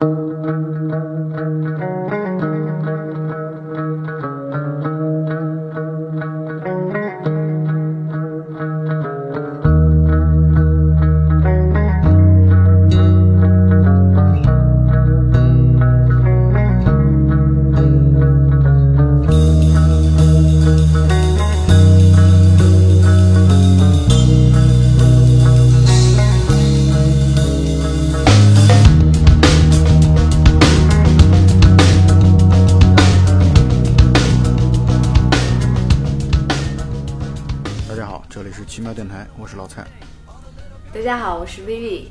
thank you 我是 Vivi。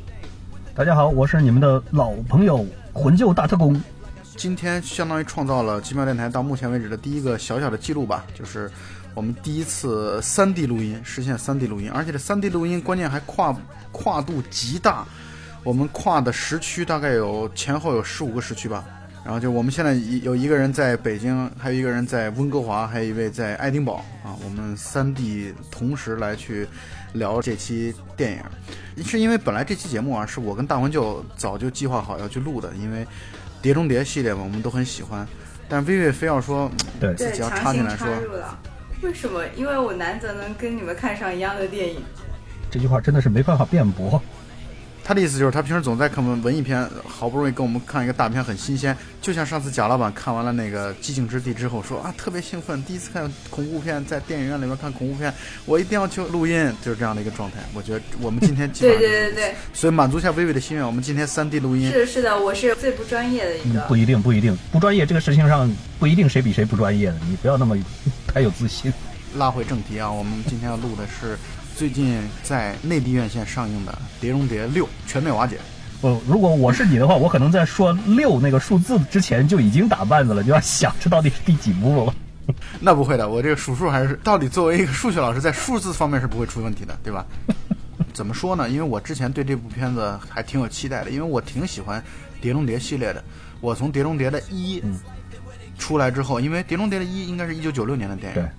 大家好，我是你们的老朋友魂旧大特工。今天相当于创造了奇妙电台到目前为止的第一个小小的记录吧，就是我们第一次三 D 录音，实现三 D 录音，而且这三 D 录音关键还跨跨度极大，我们跨的时区大概有前后有十五个时区吧。然后就我们现在一有一个人在北京，还有一个人在温哥华，还有一位在爱丁堡啊。我们三地同时来去聊这期电影，是因为本来这期节目啊是我跟大文就早就计划好要去录的，因为《碟中谍》系列嘛，我们都很喜欢。但薇薇非要说对自己要强行插进来说插，入了。为什么？因为我难得能跟你们看上一样的电影。这句话真的是没办法辩驳。他的意思就是他平时总在看我们文艺片，好不容易跟我们看一个大片很新鲜，就像上次贾老板看完了那个《寂静之地》之后说啊特别兴奋，第一次看恐怖片，在电影院里面看恐怖片，我一定要去录音，就是这样的一个状态。我觉得我们今天基本对上对对对，所以满足一下薇薇的心愿，我们今天三 D 录音。是的是的，我是最不专业的一个。，嗯不一定，不一定，不专业这个事情上不一定谁比谁不专业的，你不要那么 太有自信。拉回正题啊，我们今天要录的是最近在内地院线上映的《碟中谍六：全面瓦解》。我如果我是你的话，我可能在说六那个数字之前就已经打绊子了，就要想这到底是第几部了。那不会的，我这个数数还是到底作为一个数学老师，在数字方面是不会出问题的，对吧？怎么说呢？因为我之前对这部片子还挺有期待的，因为我挺喜欢《碟中谍》系列的。我从《碟中谍》的一嗯出来之后，因为《碟中谍》的一应该是一九九六年的电影，对，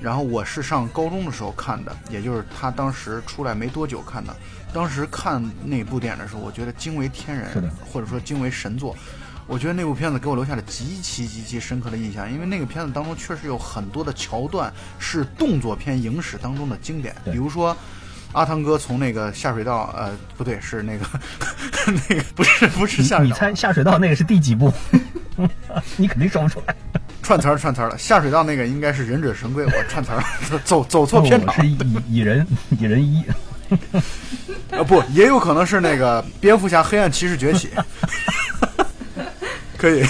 然后我是上高中的时候看的，也就是他当时出来没多久看的。当时看那部电影的时候，我觉得惊为天人，或者说惊为神作。我觉得那部片子给我留下了极其极其深刻的印象，因为那个片子当中确实有很多的桥段是动作片影史当中的经典，比如说。阿汤哥从那个下水道，呃，不对，是那个，那个不是不是下水道，你猜下水道那个是第几部？你肯定说不出来。串词儿串词儿了。下水道那个应该是忍者神龟，我串词儿了，走走错片场哦是蚁蚁人，蚁人一。啊，不，也有可能是那个蝙蝠侠黑暗骑士崛起，可以，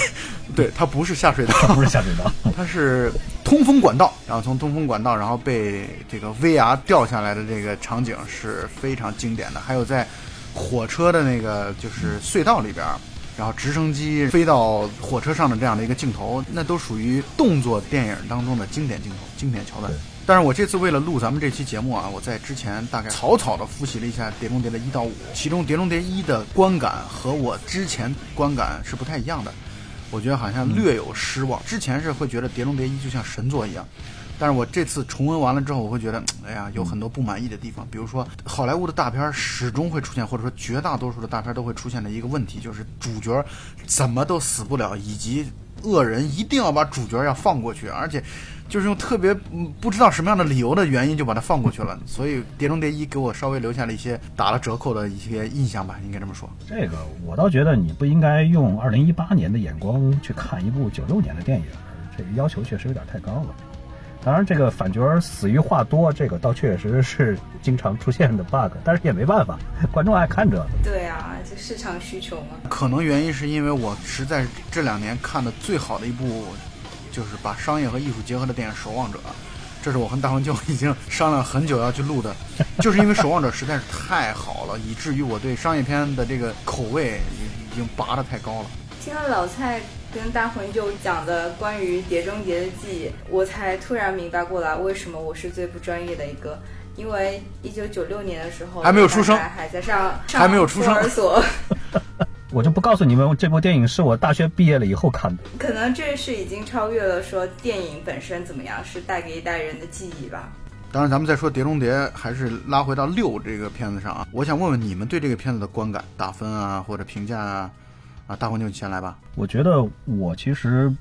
对，它不是下水道，不是下水道。它是通风管道，然后从通风管道，然后被这个 VR 掉下来的这个场景是非常经典的。还有在火车的那个就是隧道里边儿，然后直升机飞到火车上的这样的一个镜头，那都属于动作电影当中的经典镜头、经典桥段。但是我这次为了录咱们这期节目啊，我在之前大概草草的复习了一下《碟中谍》的一到五，其中《碟中谍一》的观感和我之前观感是不太一样的。我觉得好像略有失望。之前是会觉得《碟中谍一》就像神作一样，但是我这次重温完了之后，我会觉得，哎呀，有很多不满意的地方。比如说，好莱坞的大片儿始终会出现，或者说绝大多数的大片儿都会出现的一个问题，就是主角怎么都死不了，以及恶人一定要把主角要放过去，而且就是用特别嗯不知道什么样的理由的原因就把他放过去了。所以《碟中谍一》给我稍微留下了一些打了折扣的一些印象吧，应该这么说。这个我倒觉得你不应该用二零一八年的眼光去看一部九六年的电影，这个要求确实有点太高了。当然，这个反角死于话多，这个倒确实是经常出现的 bug，但是也没办法，观众爱看这个。对啊，这市场需求嘛。可能原因是因为我实在是这两年看的最好的一部，就是把商业和艺术结合的电影《守望者》，这是我和大黄舅已经商量很久要去录的，就是因为《守望者》实在是太好了，以至于我对商业片的这个口味已经拔得太高了。听了老蔡跟大魂就讲的关于《碟中谍》的记忆，我才突然明白过来，为什么我是最不专业的一个。因为一九九六年的时候，还没有出生还还在上，还没有出生 儿所，我就不告诉你们，这部电影是我大学毕业了以后看的。可能这是已经超越了说电影本身怎么样，是带给一代人的记忆吧。当然，咱们再说《碟中谍》，还是拉回到六这个片子上啊。我想问问你们对这个片子的观感、打分啊，或者评价啊，啊，大黄牛你先来吧。我觉得我其实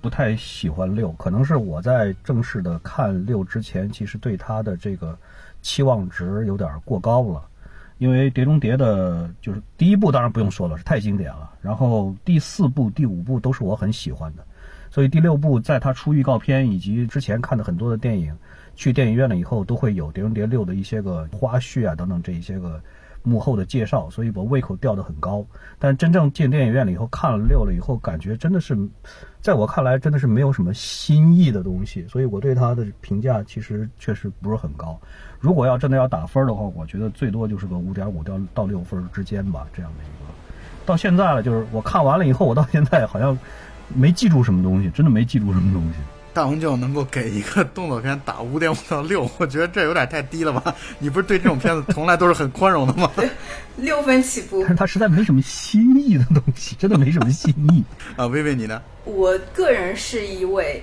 不太喜欢六，可能是我在正式的看六之前，其实对它的这个期望值有点过高了。因为《碟中谍》的，就是第一部当然不用说了，是太经典了。然后第四部、第五部都是我很喜欢的，所以第六部在它出预告片以及之前看的很多的电影，去电影院了以后都会有《碟中谍六》的一些个花絮啊等等这一些个幕后的介绍，所以我胃口吊得很高。但真正进电影院了以后看了六了以后，感觉真的是，在我看来真的是没有什么新意的东西，所以我对他的评价其实确实不是很高。如果要真的要打分的话，我觉得最多就是个五点五到到六分之间吧，这样的一个。到现在了，就是我看完了以后，我到现在好像没记住什么东西，真的没记住什么东西。大红舅能够给一个动作片打五点五到六，我觉得这有点太低了吧？你不是对这种片子从来都是很宽容的吗？六分起步但，是他实在没什么新意的东西，真的没什么新意。啊，薇薇你呢？我个人是一位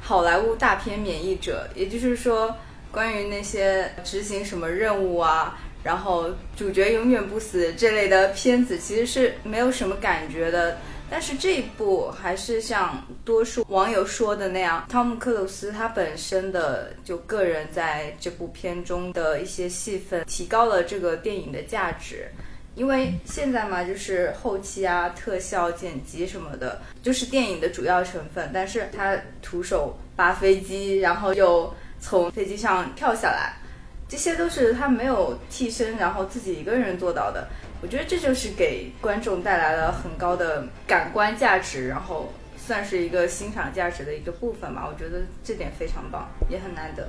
好莱坞大片免疫者，也就是说，关于那些执行什么任务啊，然后主角永远不死这类的片子，其实是没有什么感觉的。但是这一部还是像多数网友说的那样，汤姆克鲁斯他本身的就个人在这部片中的一些戏份，提高了这个电影的价值。因为现在嘛，就是后期啊、特效、剪辑什么的，就是电影的主要成分。但是他徒手扒飞机，然后又从飞机上跳下来，这些都是他没有替身，然后自己一个人做到的。我觉得这就是给观众带来了很高的感官价值，然后算是一个欣赏价值的一个部分吧。我觉得这点非常棒，也很难得。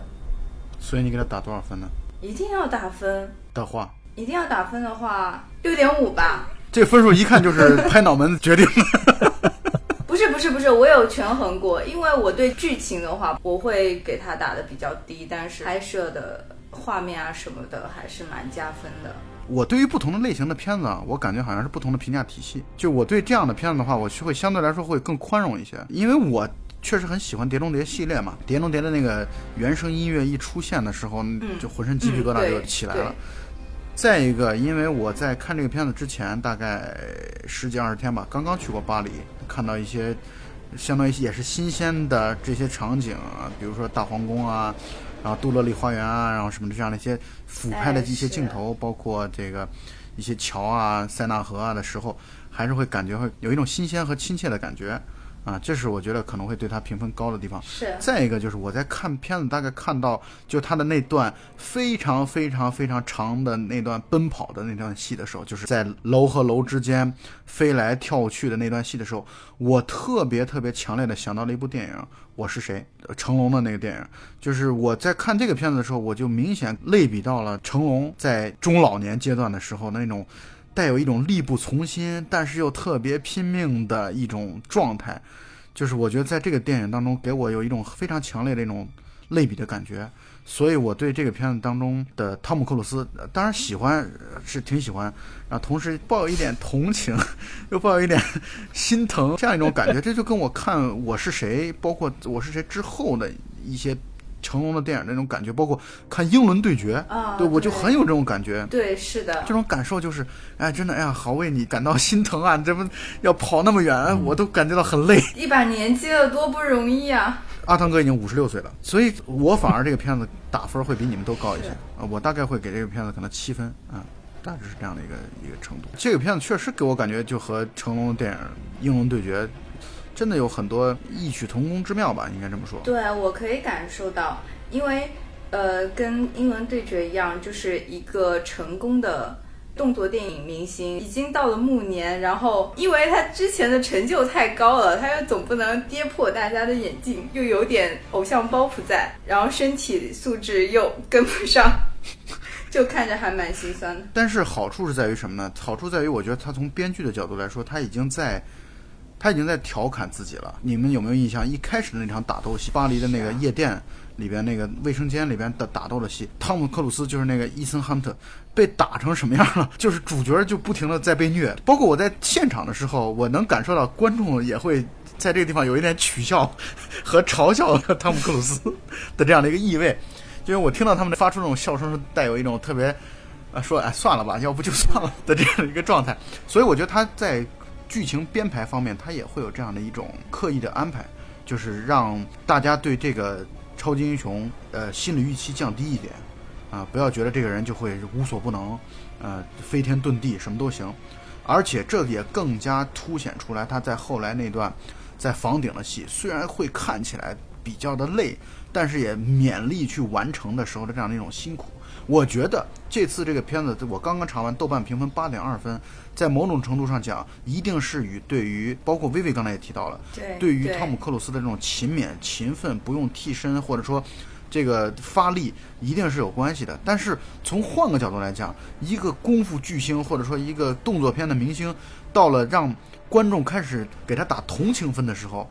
所以你给他打多少分呢？一定要打分，的话，一定要打分的话，六点五吧。这分数一看就是拍脑门决定的。不是不是不是，我有权衡过，因为我对剧情的话，我会给他打的比较低，但是拍摄的画面啊什么的还是蛮加分的。我对于不同的类型的片子啊，我感觉好像是不同的评价体系。就我对这样的片子的话，我是会相对来说会更宽容一些，因为我确实很喜欢《碟中谍》系列嘛，《碟中谍》的那个原声音乐一出现的时候，就浑身鸡皮疙瘩就起来了。再一个，因为我在看这个片子之前，大概十几二十天吧，刚刚去过巴黎，看到一些相当于也是新鲜的这些场景啊，比如说大皇宫啊，然后杜乐丽花园啊，然后什么的这样的一些俯拍的哎一些镜头，包括这个一些桥啊、塞纳河啊的时候，还是会感觉会有一种新鲜和亲切的感觉啊，这是我觉得可能会对他评分高的地方。是再一个就是我在看片子，大概看到就他的那段非常非常非常长的那段奔跑的那段戏的时候，就是在楼和楼之间飞来跳去的那段戏的时候，我特别特别强烈的想到了一部电影《我是谁》，呃成龙的那个电影。就是我在看这个片子的时候，我就明显类比到了成龙在中老年阶段的时候那种。带有一种力不从心，但是又特别拼命的一种状态，就是我觉得在这个电影当中给我有一种非常强烈的一种类比的感觉，所以我对这个片子当中的汤姆克鲁斯，当然喜欢是挺喜欢，然后同时抱有一点同情，又抱有一点心疼这样一种感觉，这就跟我看《我是谁》，包括《我是谁》之后的一些成龙的电影那种感觉，包括看《英伦对决》，啊对我就很有这种感觉。对，是的这，种感受就是，哎，真的，哎呀，好为你感到心疼啊！你这不要跑那么远，我都感觉到很累。一把年纪了，多不容易啊！阿汤哥已经五十六岁了，所以我反而这个片子打分会比你们都高一些啊，我大概会给这个片子可能七分啊，大致是这样的一个一个程度。这个片子确实给我感觉就和成龙的电影《英伦对决》真的有很多异曲同工之妙吧，应该这么说。对，我可以感受到，因为呃，跟英文对决一样，就是一个成功的动作电影明星，已经到了暮年，然后因为他之前的成就太高了，他又总不能跌破大家的眼镜，又有点偶像包袱在，然后身体素质又跟不上，就看着还蛮心酸的。但是好处是在于什么呢？好处在于，我觉得他从编剧的角度来说，他已经在，他已经在调侃自己了。你们有没有印象？一开始的那场打斗戏，巴黎的那个夜店里边那个卫生间里边的打斗的戏，汤姆克鲁斯就是那个伊森汉特被打成什么样了？就是主角就不停的在被虐。包括我在现场的时候，我能感受到观众也会在这个地方有一点取笑 和嘲笑 汤姆克鲁斯的这样的一个意味。因为我听到他们发出那种笑声，是带有一种特别，啊，说哎算了吧，要不就算了的这样的一个状态。所以我觉得他在剧情编排方面，它也会有这样的一种刻意的安排，就是让大家对这个超级英雄呃心理预期降低一点啊，不要觉得这个人就会无所不能，呃飞天遁地什么都行，而且这也更加凸显出来他在后来那段在房顶的戏，虽然会看起来比较的累，但是也勉力去完成的时候的这样的一种辛苦。我觉得这次这个片子，我刚刚查完，豆瓣评分八点二分，在某种程度上讲，一定是与对于包括薇薇刚才也提到了，对对于汤姆克鲁斯的这种勤勉、勤奋，不用替身或者说这个发力，一定是有关系的。但是从换个角度来讲，一个功夫巨星或者说一个动作片的明星，到了让观众开始给他打同情分的时候，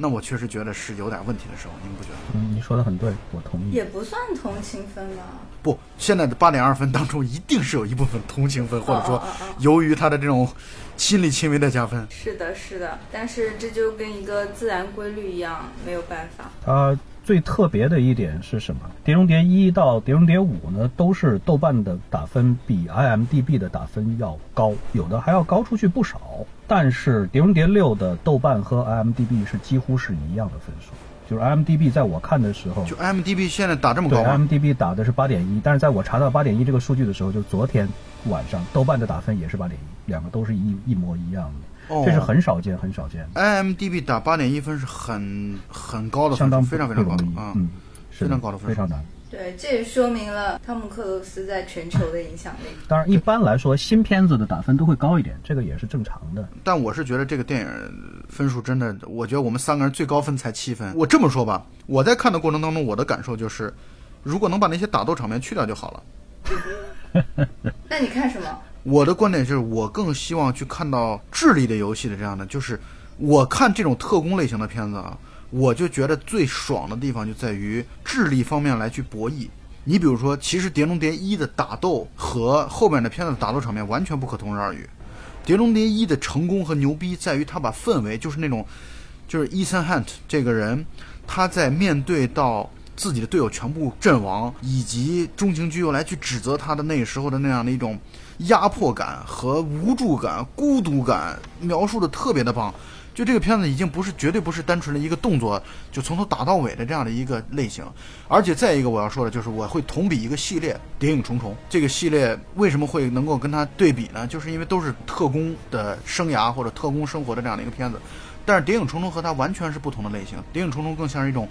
那我确实觉得是有点问题的时候，您不觉得？嗯，你说的很对，我同意。也不算同情分吧。不，现在的八点二分当中，一定是有一部分同情分，或者说由于他的这种亲力亲为的加分。是的，是的，但是这就跟一个自然规律一样，没有办法。它最特别的一点是什么？《碟中谍一》到《碟中谍五》呢，都是豆瓣的打分比 IMDB 的打分要高，有的还要高出去不少。但是《碟中谍六》的豆瓣和 IMDB 是几乎是一样的分数，就是 IMDB 在我看的时候，就 IMDB 现在打这么对高吗？IMDB 打的是八点一，但是在我查到八点一这个数据的时候，就昨天晚上豆瓣的打分也是八点一，两个都是一一模一样的，哦这是很少见很少见，IMDB 打八点一分是很很高的分数，相当非常非常高的啊。嗯，是非常高的分数非常难。对，这也说明了汤姆克鲁斯在全球的影响力。当然，一般来说，新片子的打分都会高一点，这个也是正常的。但我是觉得这个电影分数真的，我觉得我们三个人最高分才七分。我这么说吧，我在看的过程当中，我的感受就是，如果能把那些打斗场面去掉就好了。那你看什么？我的观点就是，我更希望去看到智力的游戏的这样的，就是我看这种特工类型的片子啊，我就觉得最爽的地方就在于智力方面来去博弈。你比如说，其实《碟中谍一》的打斗和后面的片子的打斗场面完全不可同日而语。《碟中谍一》的成功和牛逼在于他把氛围，就是那种，就是伊森汉特这个人，他在面对到自己的队友全部阵亡，以及中情局又来去指责他的那时候的那样的一种压迫感和无助感、孤独感，描述的特别的棒。就这个片子已经不是绝对不是单纯的一个动作，就从头打到尾的这样的一个类型。而且再一个我要说的就是，我会同比一个系列《谍影重重》。这个系列为什么会能够跟它对比呢？就是因为都是特工的生涯或者特工生活的这样的一个片子。但是《谍影重重》和它完全是不同的类型，《谍影重重》更像是一种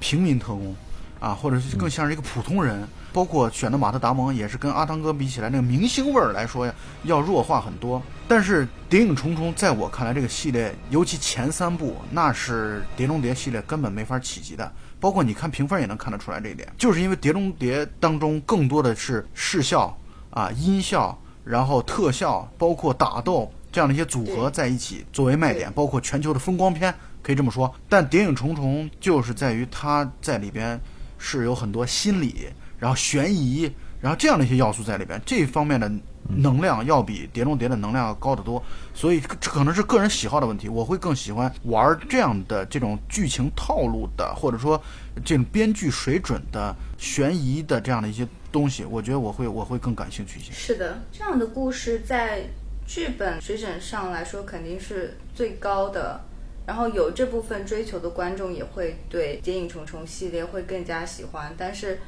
平民特工。啊，或者是更像是一个普通人，包括选的马特·达蒙也是跟阿汤哥比起来，那个明星味儿来说呀，要弱化很多。但是《谍影重重》在我看来，这个系列尤其前三部，那是《碟中谍》系列根本没法企及的。包括你看评分也能看得出来这一点，就是因为《碟中谍》当中更多的是视效啊、音效，然后特效，包括打斗这样的一些组合在一起作为卖点，包括全球的风光片，可以这么说。但《谍影重重》就是在于它在里边。是有很多心理，然后悬疑，然后这样的一些要素在里边，这方面的能量要比《碟中谍》的能量要高得多，所以这可能是个人喜好的问题。我会更喜欢玩这样的这种剧情套路的，或者说这种编剧水准的悬疑的这样的一些东西，我觉得我会我会更感兴趣一些。是的，这样的故事在剧本水准上来说肯定是最高的。然后有这部分追求的观众也会对《谍影重重》系列会更加喜欢，但是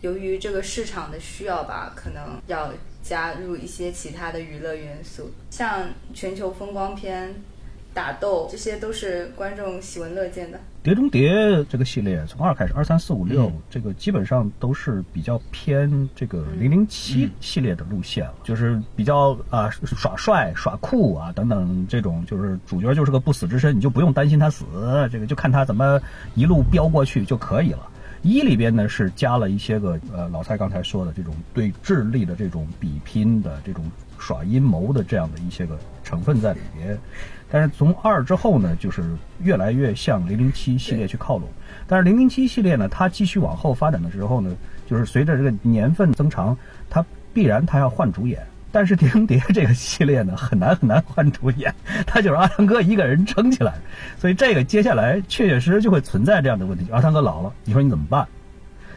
由于这个市场的需要吧，可能要加入一些其他的娱乐元素，像全球风光片、打斗，这些都是观众喜闻乐见的。《碟中谍》这个系列从二开始，二三四五六这个基本上都是比较偏这个零零七系列的路线了，就是比较啊、耍帅、耍酷啊等等这种，就是主角就是个不死之身，你就不用担心他死，这个就看他怎么一路飙过去就可以了。一里边呢是加了一些个呃老蔡刚才说的这种对智力的这种比拼的这种耍阴谋的这样的一些个成分在里边，但是从二之后呢，就是越来越向零零七系列去靠拢。但是零零七系列呢，它继续往后发展的时候呢，就是随着这个年份增长，它必然它要换主演。但是《碟中谍》这个系列呢，很难很难换主演，他就是阿汤哥一个人撑起来，所以这个接下来确确实实就会存在这样的问题。阿汤哥老了，你说你怎么办？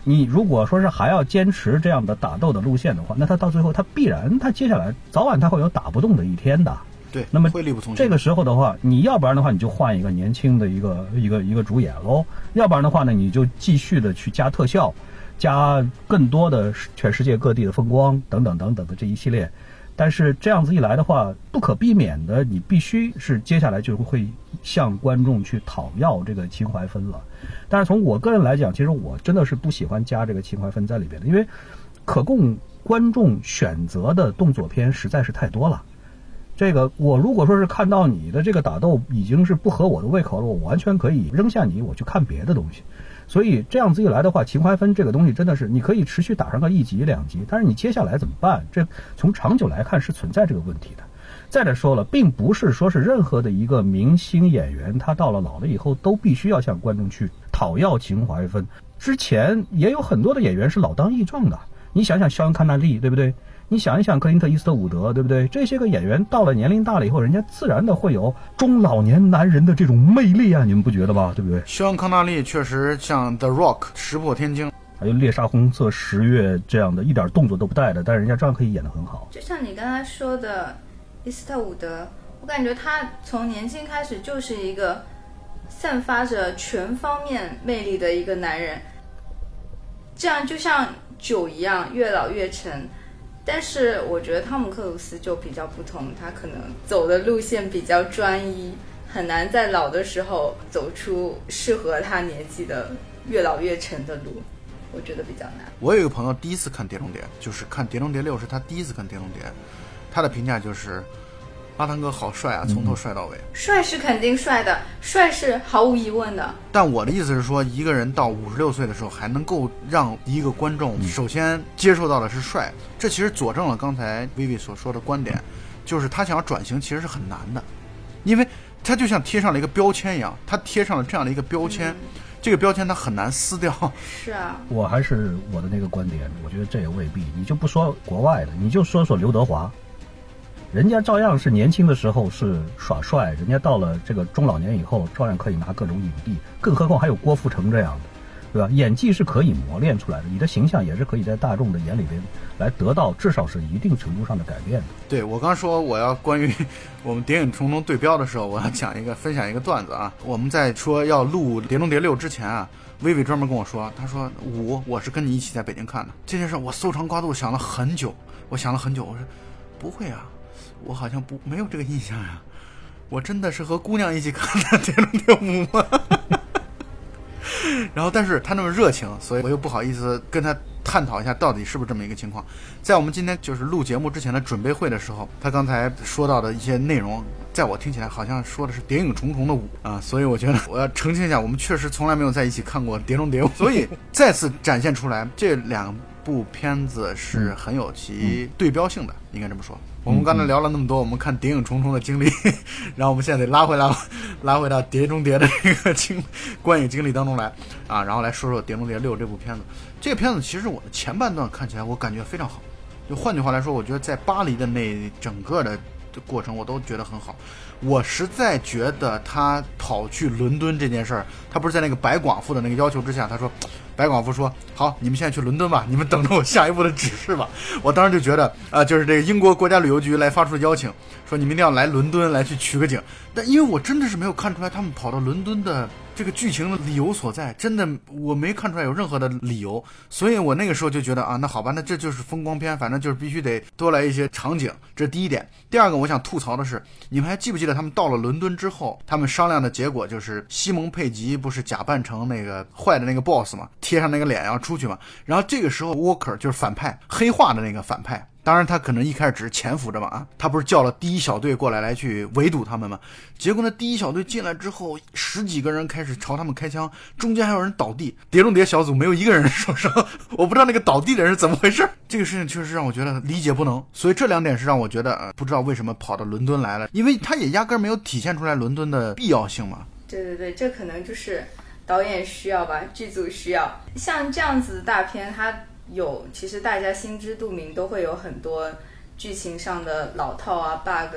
你如果说是还要坚持这样的打斗的路线的话，那他到最后他必然他接下来早晚他会有打不动的一天的。对，那么会力不从心。这个时候的话，你要不然的话，你就换一个年轻的一个一个一个主演喽；要不然的话呢，你就继续的去加特效，加更多的全世界各地的风光等等等等的这一系列。但是这样子一来的话，不可避免的，你必须是接下来就会向观众去讨要这个情怀分了。但是从我个人来讲，其实我真的是不喜欢加这个情怀分在里边的，因为可供观众选择的动作片实在是太多了。这个我如果说是看到你的这个打斗已经是不合我的胃口了，我完全可以扔下你，我去看别的东西。所以这样子一来的话，情怀分这个东西真的是你可以持续打上个一集两集，但是你接下来怎么办？这从长久来看是存在这个问题的。再者说了，并不是说是任何的一个明星演员，他到了老了以后都必须要向观众去讨要情怀分。之前也有很多的演员是老当益壮的，你想想肖恩·康纳利，对不对？你想一想，克林特·伊斯特伍德，对不对？这些个演员到了年龄大了以后，人家自然的会有中老年男人的这种魅力啊，你们不觉得吧？对不对？肖恩·康纳利确实像 The Rock 石破天惊，还有猎杀红色十月这样的一点动作都不带的，但是人家照样可以演得很好。就像你刚才说的，伊斯特伍德，我感觉他从年轻开始就是一个散发着全方面魅力的一个男人，这样就像酒一样，越老越沉。但是我觉得汤姆克鲁斯就比较不同，他可能走的路线比较专一，很难在老的时候走出适合他年纪的越老越沉的路，我觉得比较难。我有一个朋友第一次看《碟中谍》，就是看《碟中谍六》是他第一次看《碟中谍》，他的评价就是。阿汤哥好帅啊，从头帅到尾。帅是肯定帅的，帅是毫无疑问的。但我的意思是说，一个人到五十六岁的时候，还能够让一个观众首先接受到的是帅，这其实佐证了刚才薇薇所说的观点，就是他想要转型其实是很难的，因为他就像贴上了一个标签一样，他贴上了这样的一个标签，这个标签他很难撕掉。是啊，我还是我的那个观点，我觉得这也未必。你就不说国外的，你就说说刘德华。人家照样是年轻的时候是耍帅，人家到了这个中老年以后，照样可以拿各种影帝，更何况还有郭富城这样的，对吧？演技是可以磨练出来的，你的形象也是可以在大众的眼里边来得到至少是一定程度上的改变的。对我刚说我要关于我们《谍影重重》对标的时候，我要讲一个分享一个段子啊。我们在说要录《碟中谍六》之前啊，薇薇专门跟我说，他说五我是跟你一起在北京看的这件事，我搜肠刮肚想了很久，我想了很久，我说不会啊。我好像不没有这个印象呀，我真的是和姑娘一起看的《碟中谍五》吗？然后，但是他那么热情，所以我又不好意思跟他探讨一下到底是不是这么一个情况。在我们今天就是录节目之前的准备会的时候，他刚才说到的一些内容，在我听起来好像说的是《谍影重重》的五啊，所以我觉得我要澄清一下，我们确实从来没有在一起看过《碟中谍五》，所以再次展现出来这两部片子是很有其对标性的，应该这么说。我们刚才聊了那么多，我们看《谍影重重》的经历，然后我们现在得拉回来，拉回到《碟中谍》的这个经观影经历当中来啊，然后来说说《碟中谍六》这部片子。这个片子其实我的前半段看起来我感觉非常好，就换句话来说，我觉得在巴黎的那整个的过程我都觉得很好。我实在觉得他跑去伦敦这件事儿，他不是在那个白寡妇的那个要求之下，他说，白广福说好，你们现在去伦敦吧，你们等着我下一步的指示吧。我当时就觉得啊，就是这个英国国家旅游局来发出邀请，说你们一定要来伦敦来去取个景。但因为我真的是没有看出来他们跑到伦敦的。这个剧情的理由所在，真的我没看出来有任何的理由，所以我那个时候就觉得啊，那好吧，那这就是风光片，反正就是必须得多来一些场景，这第一点。第二个，我想吐槽的是，你们还记不记得他们到了伦敦之后，他们商量的结果就是西蒙佩吉不是假扮成那个坏的那个 boss 嘛，贴上那个脸要出去嘛，然后这个时候 Walker 就是反派黑化的那个反派。当然，他可能一开始只是潜伏着嘛啊，他不是叫了第一小队过来来去围堵他们吗？结果呢，第一小队进来之后，十几个人开始朝他们开枪，中间还有人倒地。碟中谍小组没有一个人受伤，我不知道那个倒地的人是怎么回事。这个事情确实让我觉得理解不能，所以这两点是让我觉得呃，不知道为什么跑到伦敦来了，因为他也压根没有体现出来伦敦的必要性嘛。对对对，这可能就是导演需要吧，剧组需要。像这样子的大片，它。有，其实大家心知肚明，都会有很多剧情上的老套啊、bug。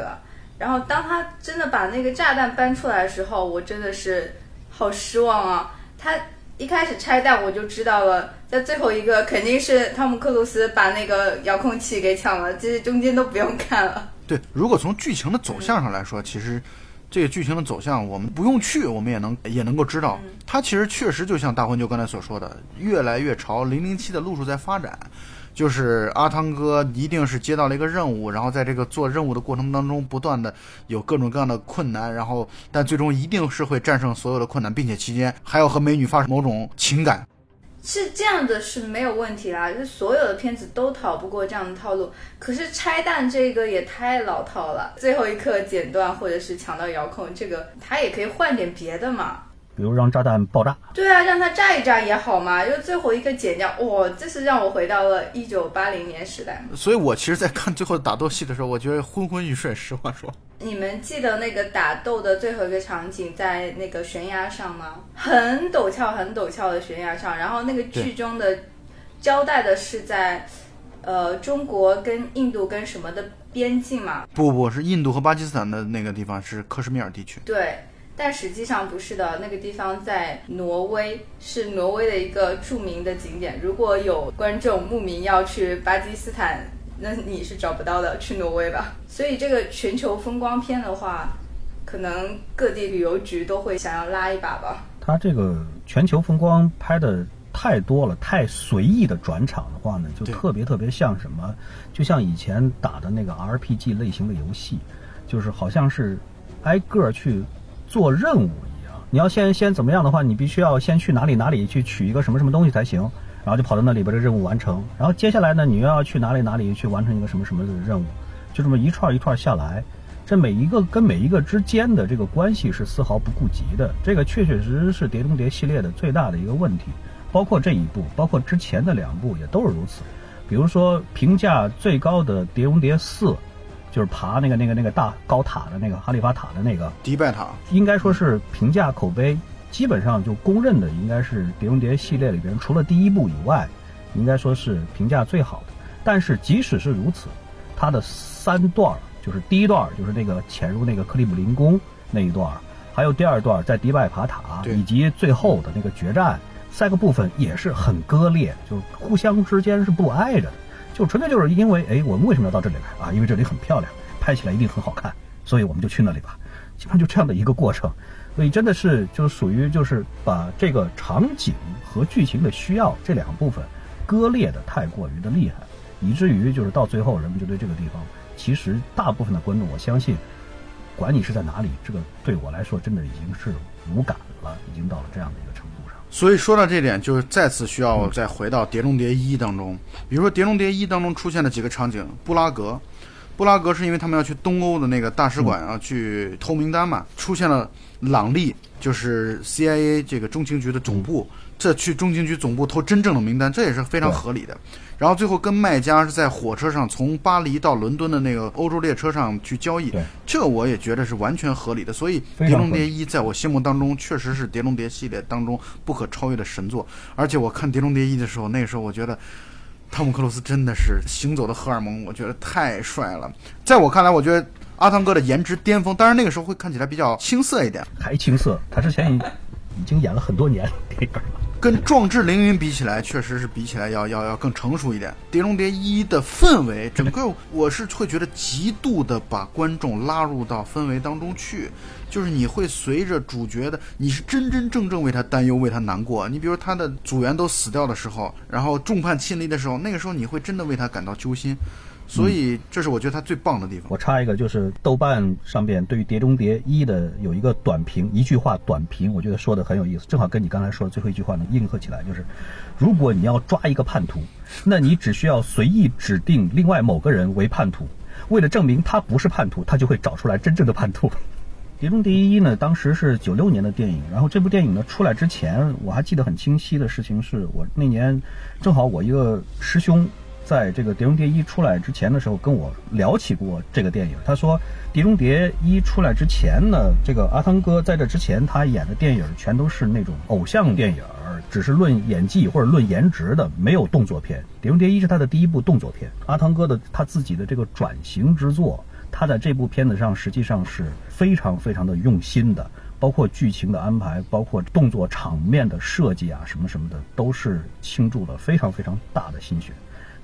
然后当他真的把那个炸弹搬出来的时候，我真的是好失望啊！他一开始拆弹，我就知道了，在最后一个肯定是汤姆克鲁斯把那个遥控器给抢了，这些中间都不用看了。对，如果从剧情的走向上来说，其实这个剧情的走向，我们不用去，我们也能也能够知道，它其实确实就像大婚就刚才所说的，越来越朝零零七的路数在发展。就是阿汤哥一定是接到了一个任务，然后在这个做任务的过程当中，不断的有各种各样的困难，然后但最终一定是会战胜所有的困难，并且期间还要和美女发生某种情感。是这样的，是没有问题啦，就是所有的片子都逃不过这样的套路。可是拆弹这个也太老套了，最后一刻剪断或者是抢到遥控，这个他也可以换点别的嘛。比如让炸弹爆炸，对啊，让它炸一炸也好嘛，就最后一个剪掉，哇，这是让我回到了一九八零年时代。所以我其实，在看最后打斗戏的时候，我觉得昏昏欲睡。实话说，你们记得那个打斗的最后一个场景在那个悬崖上吗？很陡峭、很陡峭的悬崖上，然后那个剧中的交代的是在呃中国跟印度跟什么的边境嘛？不不，是印度和巴基斯坦的那个地方，是克什米尔地区。对。但实际上不是的，那个地方在挪威，是挪威的一个著名的景点。如果有观众慕名要去巴基斯坦，那你是找不到的，去挪威吧。所以这个全球风光片的话，可能各地旅游局都会想要拉一把吧。它这个全球风光拍的太多了，太随意的转场的话呢，就特别特别像什么，就像以前打的那个 RPG 类型的游戏，就是好像是挨个去。做任务一样，你要先先怎么样的话，你必须要先去哪里哪里去取一个什么什么东西才行，然后就跑到那里把这任务完成。然后接下来呢，你又要去哪里哪里去完成一个什么什么的任务，就这么一串一串下来，这每一个跟每一个之间的这个关系是丝毫不顾及的。这个确确实实是《碟中谍》系列的最大的一个问题，包括这一部，包括之前的两部也都是如此。比如说评价最高的《碟中谍四》。就是爬那个那个那个大高塔的那个哈利法塔的那个迪拜塔，应该说是评价口碑基本上就公认的，应该是《碟中谍》系列里边除了第一部以外，应该说是评价最好的。但是即使是如此，它的三段就是第一段就是那个潜入那个克里姆林宫那一段还有第二段在迪拜爬塔，以及最后的那个决战，三个部分也是很割裂，就互相之间是不挨着的。就纯粹就是因为，哎，我们为什么要到这里来啊？因为这里很漂亮，拍起来一定很好看，所以我们就去那里吧。基本上就这样的一个过程，所以真的是就属于就是把这个场景和剧情的需要这两部分割裂的太过于的厉害，以至于就是到最后人们就对这个地方，其实大部分的观众，我相信，管你是在哪里，这个对我来说真的已经是无感了，已经到了这样的。所以说到这点，就是再次需要再回到《碟中谍一》当中。比如说，《碟中谍一》当中出现的几个场景，布拉格，布拉格是因为他们要去东欧的那个大使馆啊去偷名单嘛，出现了朗利，就是 CIA 这个中情局的总部。这去中情局总部偷真正的名单，这也是非常合理的。然后最后跟卖家是在火车上从巴黎到伦敦的那个欧洲列车上去交易，这我也觉得是完全合理的。所以《碟中谍一》在我心目当中确实是《碟中谍》系列当中不可超越的神作。而且我看《碟中谍一》的时候，那个时候我觉得汤姆克鲁斯真的是行走的荷尔蒙，我觉得太帅了。在我看来，我觉得阿汤哥的颜值巅峰，当然那个时候会看起来比较青涩一点，还青涩。他之前已已经演了很多年电影了。跟《壮志凌云》比起来，确实是比起来要要要更成熟一点。《碟中谍一》的氛围，整个我是会觉得极度的把观众拉入到氛围当中去，就是你会随着主角的，你是真真正正为他担忧、为他难过。你比如他的组员都死掉的时候，然后众叛亲离的时候，那个时候你会真的为他感到揪心。所以，这是我觉得它最棒的地方。我插一个，就是豆瓣上边对于《碟中谍一》的有一个短评，一句话短评，我觉得说的很有意思，正好跟你刚才说的最后一句话能应和起来。就是，如果你要抓一个叛徒，那你只需要随意指定另外某个人为叛徒，为了证明他不是叛徒，他就会找出来真正的叛徒。《碟中谍一》呢，当时是九六年的电影，然后这部电影呢出来之前，我还记得很清晰的事情是，我那年正好我一个师兄。在这个《碟中谍一》出来之前的时候，跟我聊起过这个电影。他说，《碟中谍一》出来之前呢，这个阿汤哥在这之前他演的电影全都是那种偶像电影，只是论演技或者论颜值的，没有动作片。《碟中谍一》是他的第一部动作片，阿汤哥的他自己的这个转型之作。他在这部片子上实际上是非常非常的用心的，包括剧情的安排，包括动作场面的设计啊，什么什么的，都是倾注了非常非常大的心血。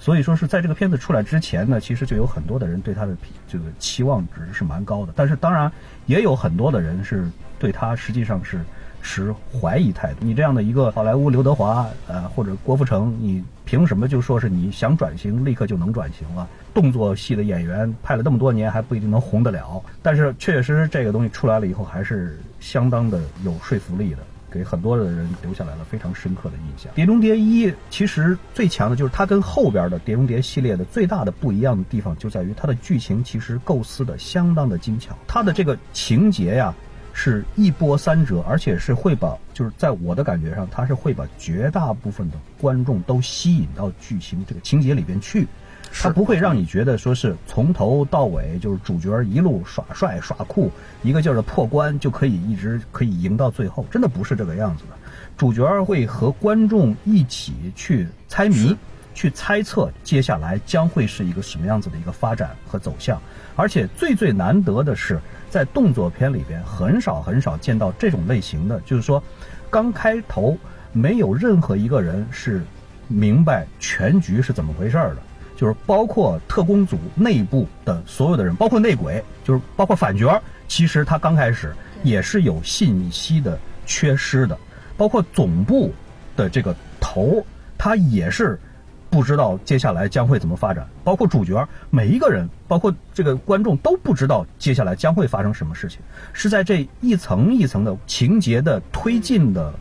所以说是在这个片子出来之前呢，其实就有很多的人对他的这个期望值是蛮高的。但是当然也有很多的人是对他实际上是持怀疑态度。你这样的一个好莱坞刘德华，呃或者郭富城，你凭什么就说是你想转型立刻就能转型了？动作戏的演员拍了那么多年还不一定能红得了。但是确确实实这个东西出来了以后，还是相当的有说服力的。给很多的人留下来了非常深刻的印象。《碟中谍一》其实最强的就是它跟后边的《碟中谍》系列的最大的不一样的地方，就在于它的剧情其实构思的相当的精巧。它的这个情节呀，是一波三折，而且是会把，就是在我的感觉上，它是会把绝大部分的观众都吸引到剧情这个情节里边去。他不会让你觉得说是从头到尾就是主角一路耍帅耍酷，一个劲儿的破关就可以一直可以赢到最后，真的不是这个样子的。主角会和观众一起去猜谜，去猜测接下来将会是一个什么样子的一个发展和走向。而且最最难得的是，在动作片里边很少很少见到这种类型的，就是说刚开头没有任何一个人是明白全局是怎么回事儿的。就是包括特工组内部的所有的人，包括内鬼，就是包括反角，其实他刚开始也是有信息的缺失的，包括总部的这个头，他也是不知道接下来将会怎么发展，包括主角每一个人，包括这个观众都不知道接下来将会发生什么事情，是在这一层一层的情节的推进的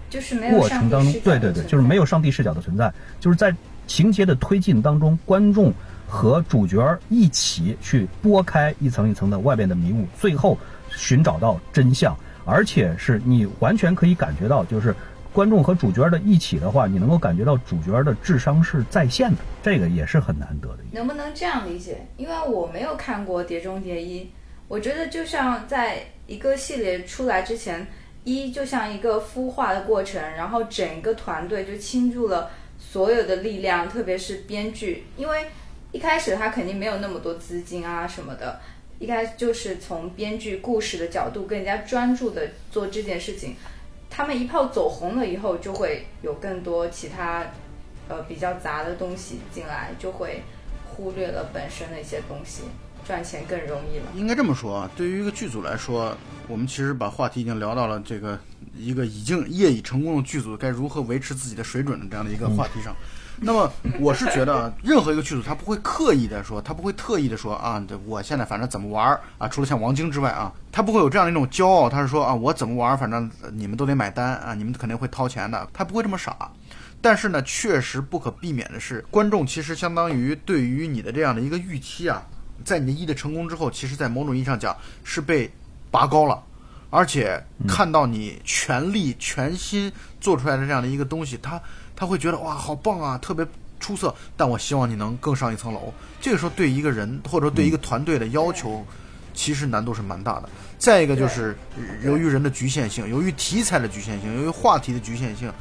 过程当中，对对对，就是没有上帝视角的存在，就是在。情节的推进当中，观众和主角一起去拨开一层一层的外边的迷雾，最后寻找到真相，而且是你完全可以感觉到，就是观众和主角的一起的话，你能够感觉到主角的智商是在线的，这个也是很难得的。能不能这样理解？因为我没有看过《碟中谍一》，我觉得就像在一个系列出来之前，一就像一个孵化的过程，然后整个团队就倾注了。所有的力量，特别是编剧，因为一开始他肯定没有那么多资金啊什么的，一开始就是从编剧故事的角度更加专注的做这件事情。他们一炮走红了以后，就会有更多其他呃比较杂的东西进来，就会忽略了本身的一些东西，赚钱更容易了。应该这么说啊，对于一个剧组来说，我们其实把话题已经聊到了这个。一个已经业已成功的剧组该如何维持自己的水准的这样的一个话题上，那么我是觉得，任何一个剧组他不会刻意的说，他不会特意的说啊，我现在反正怎么玩啊，除了像王晶之外啊，他不会有这样的一种骄傲，他是说啊，我怎么玩，反正你们都得买单啊，你们肯定会掏钱的，他不会这么傻。但是呢，确实不可避免的是，观众其实相当于对于你的这样的一个预期啊，在你的一的成功之后，其实在某种意义上讲是被拔高了。而且看到你全力全心做出来的这样的一个东西，他他会觉得哇，好棒啊，特别出色。但我希望你能更上一层楼。这个时候对一个人或者对一个团队的要求，其实难度是蛮大的。再一个就是由于人的局限性，由于题材的局限性，由于话题的局限性，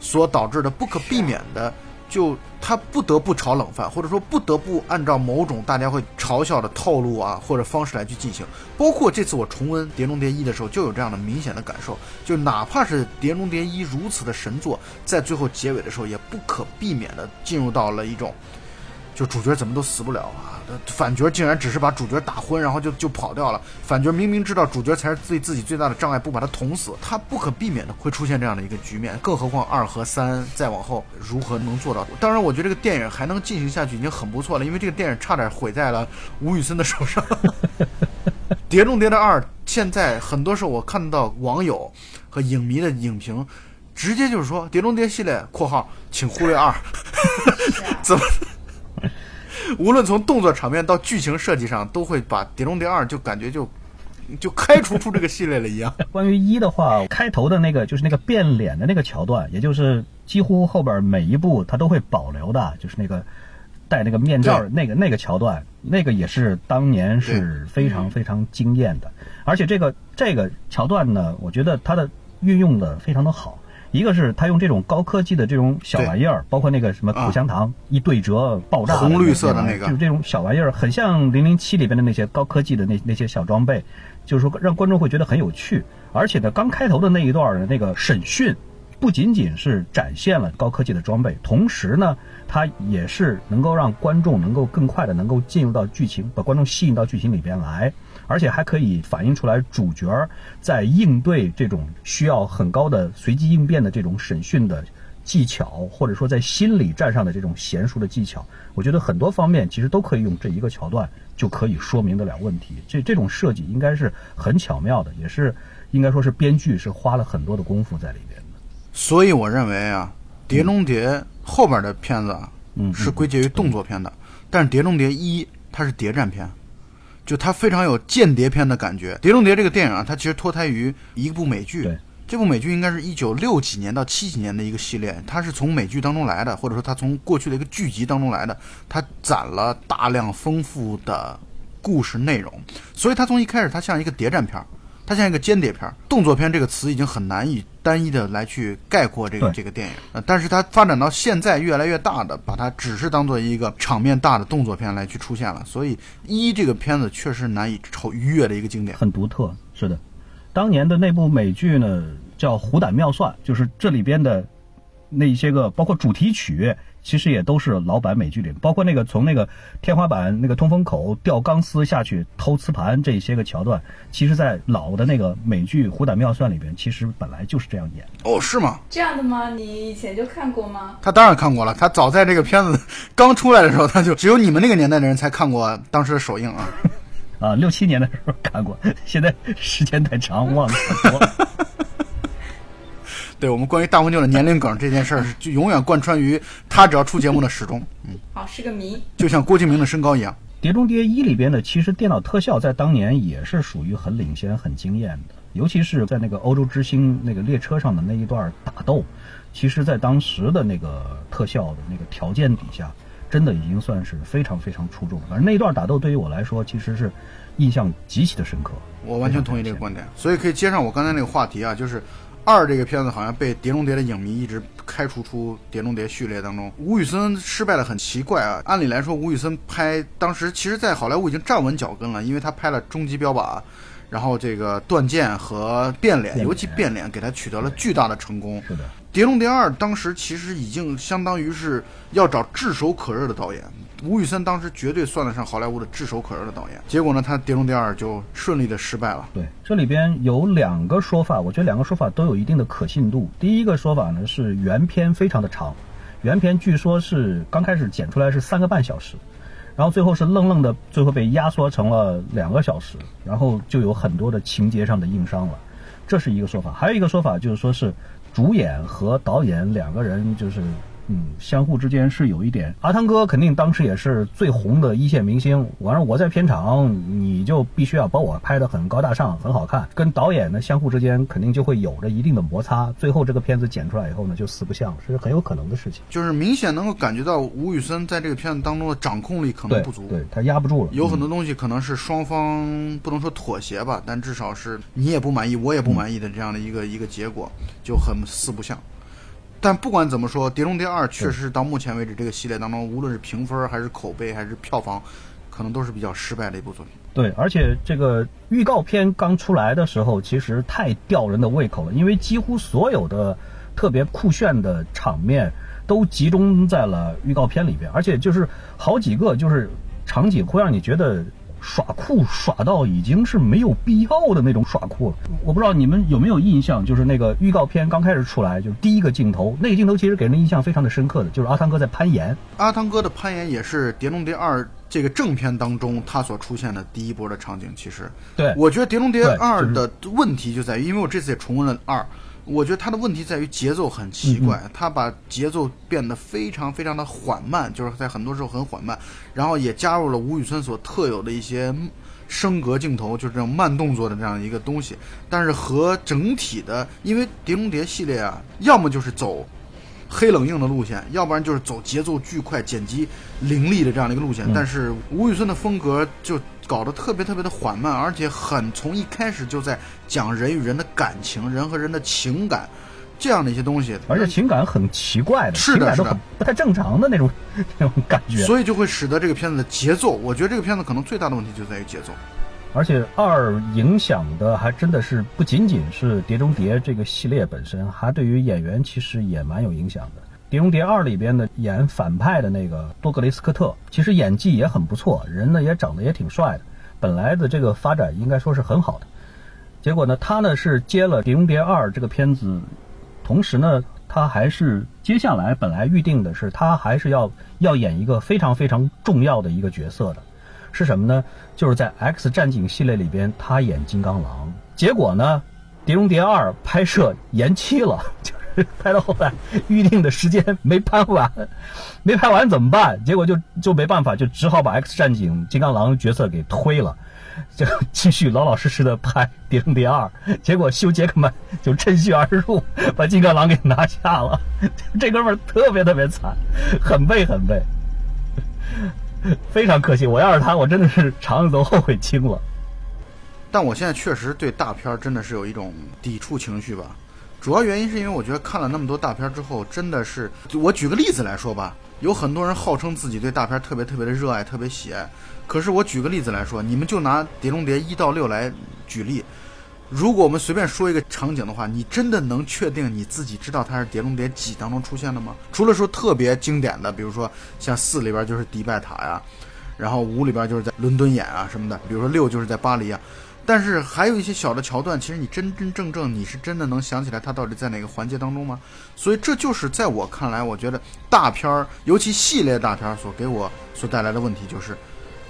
所导致的不可避免的。就他不得不炒冷饭，或者说不得不按照某种大家会嘲笑的套路啊，或者方式来去进行。包括这次我重温《碟中谍一》的时候，就有这样的明显的感受。就哪怕是《碟中谍一》如此的神作，在最后结尾的时候，也不可避免的进入到了一种。就主角怎么都死不了啊！反角竟然只是把主角打昏，然后就就跑掉了。反角明明知道主角才是对自己最大的障碍，不把他捅死，他不可避免的会出现这样的一个局面。更何况二和三再往后如何能做到？当然，我觉得这个电影还能进行下去已经很不错了，因为这个电影差点毁在了吴宇森的手上。碟中谍的二，现在很多时候我看到网友和影迷的影评，直接就是说碟中谍系列 （括号请忽略二）怎么？无论从动作场面到剧情设计上，都会把《碟中谍二》就感觉就就开除出这个系列了一样。关于一的话，开头的那个就是那个变脸的那个桥段，也就是几乎后边每一部它都会保留的，就是那个戴那个面罩那个那个桥段，那个也是当年是非常非常惊艳的。而且这个这个桥段呢，我觉得它的运用的非常的好。一个是他用这种高科技的这种小玩意儿，包括那个什么口香糖一对折爆炸，红绿色的那个，就是这种小玩意儿，很像零零七里边的那些高科技的那那些小装备，就是说让观众会觉得很有趣。而且呢，刚开头的那一段的那个审讯，不仅仅是展现了高科技的装备，同时呢，它也是能够让观众能够更快的能够进入到剧情，把观众吸引到剧情里边来，而且还可以反映出来主角在应对这种需要很高的随机应变的这种审讯的技巧，或者说在心理战上的这种娴熟的技巧。我觉得很多方面其实都可以用这一个桥段就可以说明得了问题。这这种设计应该是很巧妙的，也是应该说是编剧是花了很多的功夫在里边的。所以我认为啊，《碟中谍》后边的片子啊，嗯是归结于动作片的，但是《碟中谍一》它是谍战片，就它非常有间谍片的感觉。《碟中谍》这个电影啊，它其实脱胎于一部美剧，这部美剧应该是一九六几年到七几年的一个系列，它是从美剧当中来的，或者说它从过去的一个剧集当中来的，它攒了大量丰富的故事内容，所以它从一开始它像一个谍战片儿。它像一个间谍片儿，动作片这个词已经很难以单一的来去概括这个这个电影，呃，但是它发展到现在越来越大的，把它只是当做一个场面大的动作片来去出现了，所以一这个片子确实难以超逾越的一个经典。很独特，是的。当年的那部美剧呢，叫《虎胆妙算》，就是这里边的那一些个，包括主题曲，其实也都是老版美剧里，包括那个从那个天花板那个通风口吊钢丝下去偷磁盘这些个桥段，其实在老的那个美剧《虎胆妙算》里边，其实本来就是这样演。哦，是吗？这样的吗？你以前就看过吗？他当然看过了，他早在这个片子 刚出来的时候，他就只有你们那个年代的人才看过当时的首映啊。啊，六七年的时候看过，现在时间太长，忘了很多。对我们关于大黄牛的年龄梗这件事儿，是就永远贯穿于他只要出节目的始终，嗯，好，是个谜。就像郭敬明的身高一样。《碟中谍一》里边的，其实电脑特效在当年也是属于很领先、很惊艳的，尤其是在那个欧洲之星那个列车上的那一段打斗，其实在当时的那个特效的那个条件底下，真的已经算是非常非常出众了。反正那一段打斗对于我来说，其实是印象极其的深刻。我完全同意这个观点，所以可以接上我刚才那个话题啊，就是二这个片子好像被《碟中谍》的影迷一直开除出《碟中谍》序列当中。吴宇森失败的很奇怪啊，按理来说吴宇森拍当时其实在好莱坞已经站稳脚跟了，因为他拍了《终极标靶》。然后这个断剑和变脸，尤其变脸给他取得了巨大的成功。是的，《碟中谍二》当时其实已经相当于是要找炙手可热的导演，吴宇森当时绝对算得上好莱坞的炙手可热的导演。结果呢，他《碟中谍二》就顺利的失败了。对，这里边有两个说法，我觉得两个说法都有一定的可信度。第一个说法呢是原片非常的长，原片据说是刚开始剪出来是三个半小时，然后最后是愣愣的，最后被压缩成了两个小时，然后就有很多的情节上的硬伤了，这是一个说法。还有一个说法就是说是主演和导演两个人就是。嗯，相互之间是有一点。阿汤哥肯定当时也是最红的一线明星，完了我在片场，你就必须要把我拍得很高大上、很好看。跟导演呢相互之间肯定就会有着一定的摩擦，最后这个片子剪出来以后呢，就四不像，是很有可能的事情。就是明显能够感觉到吴宇森在这个片子当中的掌控力可能不足，对他压不住了。有很多东西可能是双方不能说妥协吧，但至少是你也不满意，我也不满意的这样的一个、一个结果，就很四不像。但不管怎么说，《碟中谍二》确实到目前为止这个系列当中，无论是评分还是口碑还是票房，可能都是比较失败的一部作品。对，而且这个预告片刚出来的时候，其实太吊人的胃口了，因为几乎所有的特别酷炫的场面都集中在了预告片里边，而且就是好几个就是场景会让你觉得耍酷耍到已经是没有必要的那种耍酷了。我不知道你们有没有印象，就是那个预告片刚开始出来，就是第一个镜头，那个镜头其实给人的印象非常的深刻的，就是阿汤哥在攀岩。阿汤哥的攀岩也是《碟中谍二》这个正片当中他所出现的第一波的场景。其实，对我觉得《碟中谍二就》是的问题就在于，因为我这次也重温了二，我觉得他的问题在于节奏很奇怪，嗯它把节奏变得非常非常的缓慢，就是在很多时候很缓慢，然后也加入了吴宇森所特有的一些升格镜头，就是这种慢动作的这样一个东西。但是和整体的，因为《碟中谍》系列啊，要么就是走黑冷硬的路线，要不然就是走节奏巨快、剪辑凌厉的这样的一个路线。嗯但是吴宇森的风格就搞得特别特别的缓慢，而且很从一开始就在讲人与人的感情、人和人的情感这样的一些东西，而且情感很奇怪的，是的是的情感都很不太正常的那种 那种感觉。所以就会使得这个片子的节奏，我觉得这个片子可能最大的问题就在于节奏。而且二影响的还真的是不仅仅是《碟中谍》这个系列本身，还对于演员其实也蛮有影响的。《碟中谍二》里边的演反派的那个多格雷斯科特，其实演技也很不错，人呢也长得也挺帅的。本来的这个发展应该说是很好的，结果呢，他呢是接了《碟中谍二》这个片子，同时呢，他还是接下来本来预定的是他还是要要演一个非常非常重要的一个角色的。是什么呢？就是在《X 战警》系列里边，他演金刚狼。结果呢，《碟中谍二》拍摄延期了，拍到后来预定的时间 没拍完，没拍完怎么办？结果就就没办法，就只好把《X 战警》金刚狼角色给推了，就 继续老老实实的拍《碟中谍二》。结果休·杰克曼就趁虚而入，把金刚狼给拿下了。这哥们儿特别特别惨，很背很背。非常可惜，我要是他，我真的是肠子都后悔青了。但我现在确实对大片真的是有一种抵触情绪吧，主要原因是因为我觉得看了那么多大片之后，真的是，我举个例子来说吧，有很多人号称自己对大片特别特别的热爱，特别喜爱。可是我举个例子来说，你们就拿《碟中谍》一到六来举例。如果我们随便说一个场景的话，你真的能确定你自己知道它是《碟中谍》几当中出现的吗？除了说特别经典的，比如说像四里边就是迪拜塔呀，然后五里边就是在伦敦眼啊什么的，比如说六就是在巴黎啊。但是还有一些小的桥段，其实你真真正正你是真的能想起来它到底在哪个环节当中吗？所以这就是在我看来，我觉得大片儿，尤其系列大片儿所给我所带来的问题就是，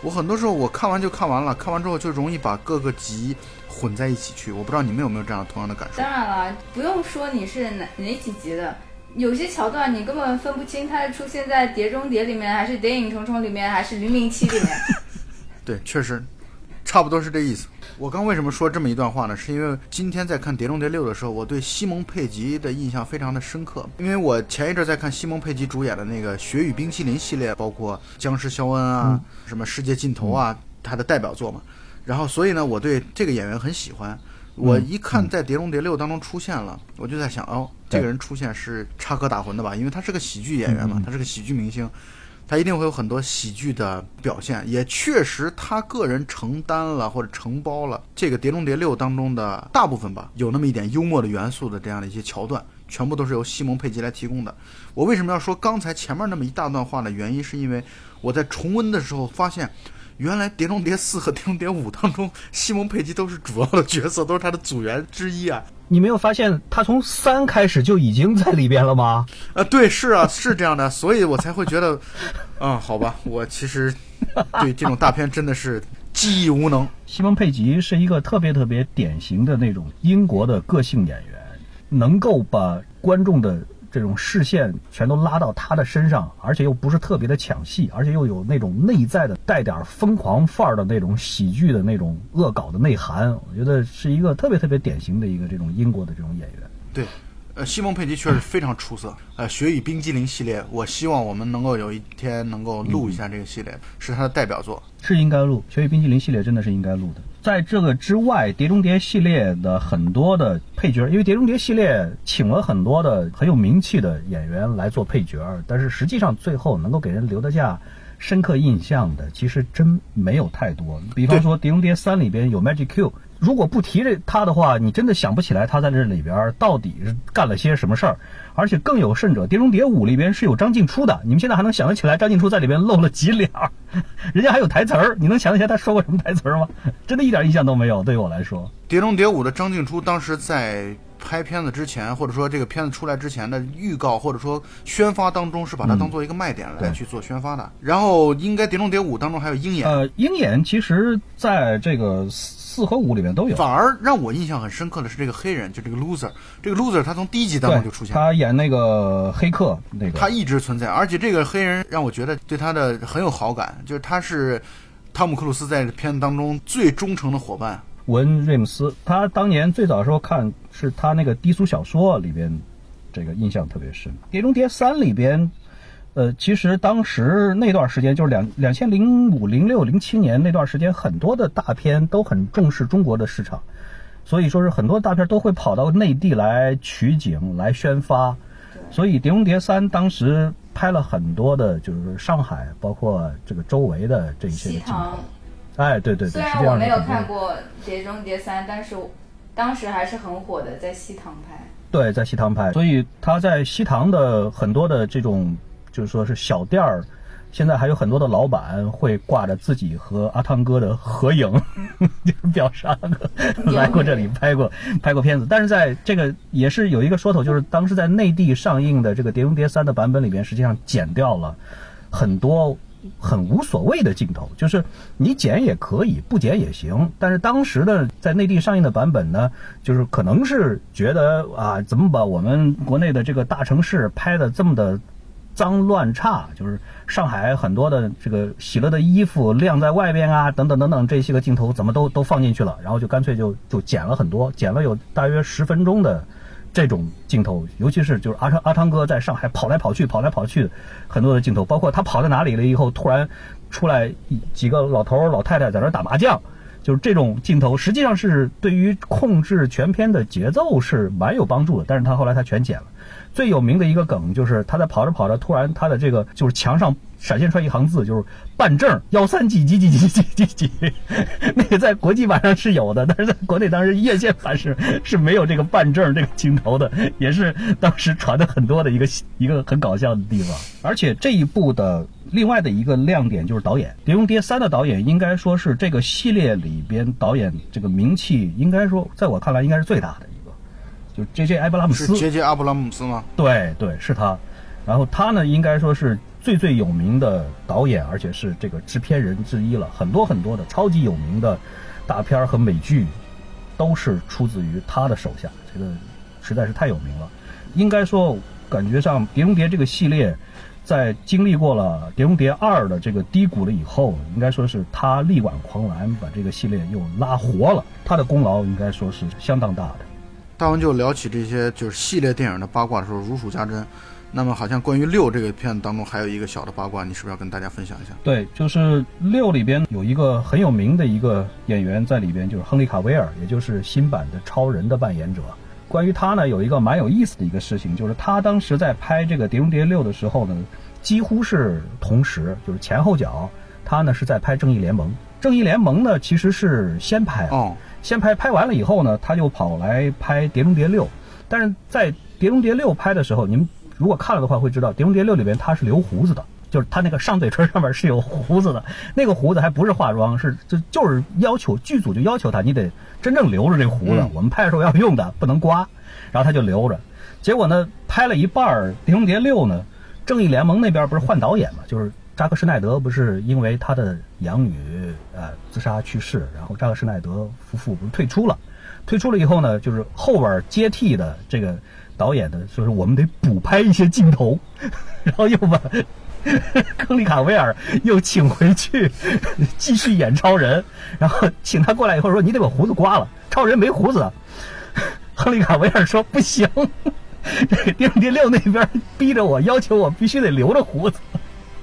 我很多时候我看完就看完了，看完之后就容易把各个集。混在一起去，我不知道你们有没有这样同样的感受。当然了，不用说你是哪哪几集的，有些桥段你根本分不清它是出现在《碟中谍》里面，还是《谍影重重》里面，还是《零零七》里面。对，确实，差不多是这意思。我刚为什么说这么一段话呢？是因为今天在看《碟中谍六》的时候，我对西蒙佩吉的印象非常的深刻。因为我前一阵在看西蒙佩吉主演的那个《雪与冰淇淋》系列，包括《僵尸肖恩》啊，什么《世界尽头》啊，他的代表作嘛。然后，所以呢，我对这个演员很喜欢。我一看在《碟中谍六》当中出现了，我就在想，哦，这个人出现是插科打诨的吧？因为他是个喜剧演员嘛，他是个喜剧明星，他一定会有很多喜剧的表现。也确实，他个人承担了或者承包了这个《碟中谍六》当中的大部分吧，有那么一点幽默的元素的这样的一些桥段，全部都是由西蒙佩吉来提供的。我为什么要说刚才前面那么一大段话呢？原因是因为我在重温的时候发现。原来《碟中谍四》和《碟中谍五》当中，西蒙佩吉都是主要的角色，都是他的组员之一啊！你没有发现他从三开始就已经在里边了吗？啊，对，是啊，是这样的，所以我才会觉得，嗯，好吧，我其实对这种大片真的是记忆无能。西蒙佩吉是一个特别特别典型的那种英国的个性演员，能够把观众的。这种视线全都拉到他的身上，而且又不是特别的抢戏，而且又有那种内在的带点疯狂范儿的那种喜剧的那种恶搞的内涵，我觉得是一个特别特别典型的一个这种英国的这种演员。对。呃，西蒙佩吉确实非常出色。呃，雪与冰激凌系列，我希望我们能够有一天能够录一下这个系列，是他的代表作，是应该录。雪与冰激凌系列真的是应该录的。在这个之外，碟中谍系列的很多的配角，因为碟中谍系列请了很多的很有名气的演员来做配角，但是实际上最后能够给人留得下深刻印象的，其实真没有太多。比方说，碟中谍三里边有 Magic Q。如果不提这他的话，你真的想不起来他在这里边到底是干了些什么事儿。而且更有甚者，《碟中谍五》里边是有张静初的，你们现在还能想得起来张静初在里边露了几脸？人家还有台词儿，你能想得起来他说过什么台词儿吗？真的一点印象都没有。对于我来说，《碟中谍五》的张静初当时在拍片子之前，或者说这个片子出来之前的预告或者说宣发当中，是把它当做一个卖点来去做宣发的。然后，应该《碟中谍五》当中还有鹰眼。呃，鹰眼其实在这个。四和五里面都有，反而让我印象很深刻的是这个黑人，就这个 loser，这个 loser 他从第一集当中就出现，他演那个黑客那个，他一直存在，而且这个黑人让我觉得对他的很有好感，就是他是汤姆克鲁斯在片子当中最忠诚的伙伴。文瑞姆斯，他当年最早的时候看是他那个低俗小说里边，这个印象特别深，《碟中谍三》里边。呃，其实当时那段时间就是两两千零五、零六、零七年那段时间，很多的大片都很重视中国的市场，所以说是很多大片都会跑到内地来取景、来宣发。所以《碟中谍三》当时拍了很多的，就是上海，包括这个周围的这一些的镜头。哎，对对对，虽然我没有看过《碟中谍三》，但是当时还是很火的，在西塘拍。对，在西塘拍，所以他在西塘的很多的这种，就是说是小店儿，现在还有很多的老板会挂着自己和阿汤哥的合影，就是表示阿汤哥来过这里拍过拍过片子。但是在这个也是有一个说头，就是当时在内地上映的这个《碟中谍三》的版本里边，实际上剪掉了很多很无所谓的镜头，就是你剪也可以，不剪也行。但是当时的在内地上映的版本呢，就是可能是觉得啊，怎么把我们国内的这个大城市拍的这么的脏乱差，就是上海很多的这个洗了的衣服晾在外边啊，等等等等这些个镜头怎么都都放进去了，然后就干脆就就剪了很多，剪了有大约十分钟的。这种镜头，尤其是就是阿汤阿汤哥在上海跑来跑去、跑来跑去，很多的镜头，包括他跑到哪里了以后，突然出来几个老头老太太在那打麻将，就是这种镜头，实际上是对于控制全片的节奏是蛮有帮助的。但是他后来他全剪了。最有名的一个梗就是他在跑着跑着，突然他的这个就是墙上闪现出来一行字，就是办证幺三几几几几几几几，那个在国际版上是有的，但是在国内当时院线版是是没有这个办证这个镜头的，也是当时传的很多的一个 一个很搞笑的地方。而且这一部的另外的一个亮点就是导演，《碟中谍三》的导演应该说是这个系列里边导演这个名气，应该说在我看来应该是最大的，就 J.J. 埃布拉姆是斯。杰杰阿布拉姆斯吗？对对，是他。然后他呢，应该说是最最有名的导演，而且是这个制片人之一了。很多很多的超级有名的大片儿和美剧，都是出自于他的手下。这个实在是太有名了。应该说，感觉上《碟中谍》这个系列，在经历过了《碟中谍二》的这个低谷了以后，应该说是他力挽狂澜，把这个系列又拉活了。他的功劳应该说是相当大的。大文就聊起这些就是系列电影的八卦的时候如数家珍。那么好像关于六这个片子当中还有一个小的八卦，你是不是要跟大家分享一下？对，就是六里边有一个很有名的一个演员在里边，就是亨利卡维尔，也就是新版的超人的扮演者。关于他呢，有一个蛮有意思的一个事情，就是他当时在拍这个《碟中谍六》的时候呢，几乎是同时，就是前后脚，他呢是在拍《正义联盟》。《正义联盟》呢其实是先拍，哦，先拍，拍完了以后呢，他就跑来拍《碟中谍六》。但是在《碟中谍六》拍的时候，你们如果看了的话，会知道《碟中谍六》里边他是留胡子的，就是他那个上嘴唇上面是有胡子的，那个胡子还不是化妆，是就就是要求剧组就要求他，你得真正留着这胡子，嗯我们拍的时候要用的，不能刮。然后他就留着，结果呢，拍了一半《碟中谍六》呢，正义联盟那边不是换导演嘛，就是扎克施耐德不是因为他的养女呃自杀去世，然后扎克施耐德夫妇不是退出了，退出了以后呢，就是后边接替的这个导演的，所以，说我们得补拍一些镜头，然后又把 亨利卡维尔又请回去继续演超人，然后请他过来以后说你得把胡子刮了，超人没胡子。亨利卡维尔说不行，这个碟中谍六那边逼着我，要求我必须得留着胡子。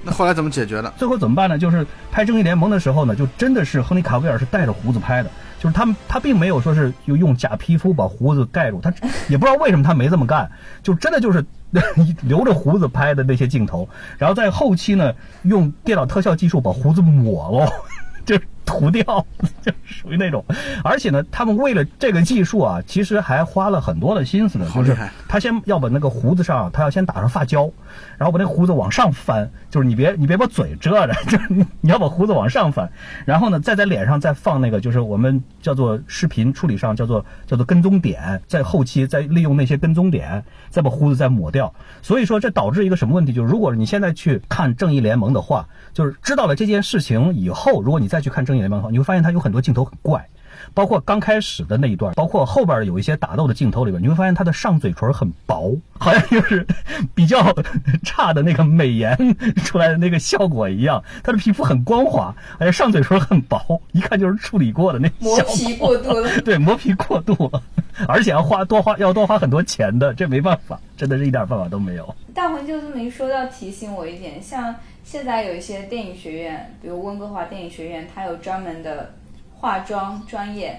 那后来怎么解决的？最后怎么办呢？就是拍《正义联盟》的时候呢，就真的是亨利卡维尔是带着胡子拍的，就是他们他并没有说是用用假皮肤把胡子盖住，他也不知道为什么他没这么干，就真的就是 留着胡子拍的那些镜头，然后在后期呢用电脑特效技术把胡子抹了。就涂掉，就属于那种，而且呢，他们为了这个技术啊，其实还花了很多的心思呢。就是好厉害他先要把那个胡子上，他要先打上发胶，然后把那胡子往上翻，就是你别你别把嘴遮着，就是你你要把胡子往上翻，然后呢，再在脸上再放那个，就是我们叫做视频处理上叫做叫做跟踪点，在后期再利用那些跟踪点，再把胡子再抹掉。所以说这导致一个什么问题？就是如果你现在去看《正义联盟》的话，就是知道了这件事情以后，如果你再去看《正义你会发现它有很多镜头很怪。包括刚开始的那一段，包括后边有一些打斗的镜头里边，你会发现他的上嘴唇很薄，好像就是比较差的那个美颜出来的那个效果一样。他的皮肤很光滑，而且上嘴唇很薄，一看就是处理过的那磨皮过度了。对，磨皮过度了，而且要花多花要多花很多钱的，这没办法，真的是一点办法都没有。大魂就这么一说，要提醒我一点，像现在有一些电影学院，比如温哥华电影学院，它有专门的化妆专业。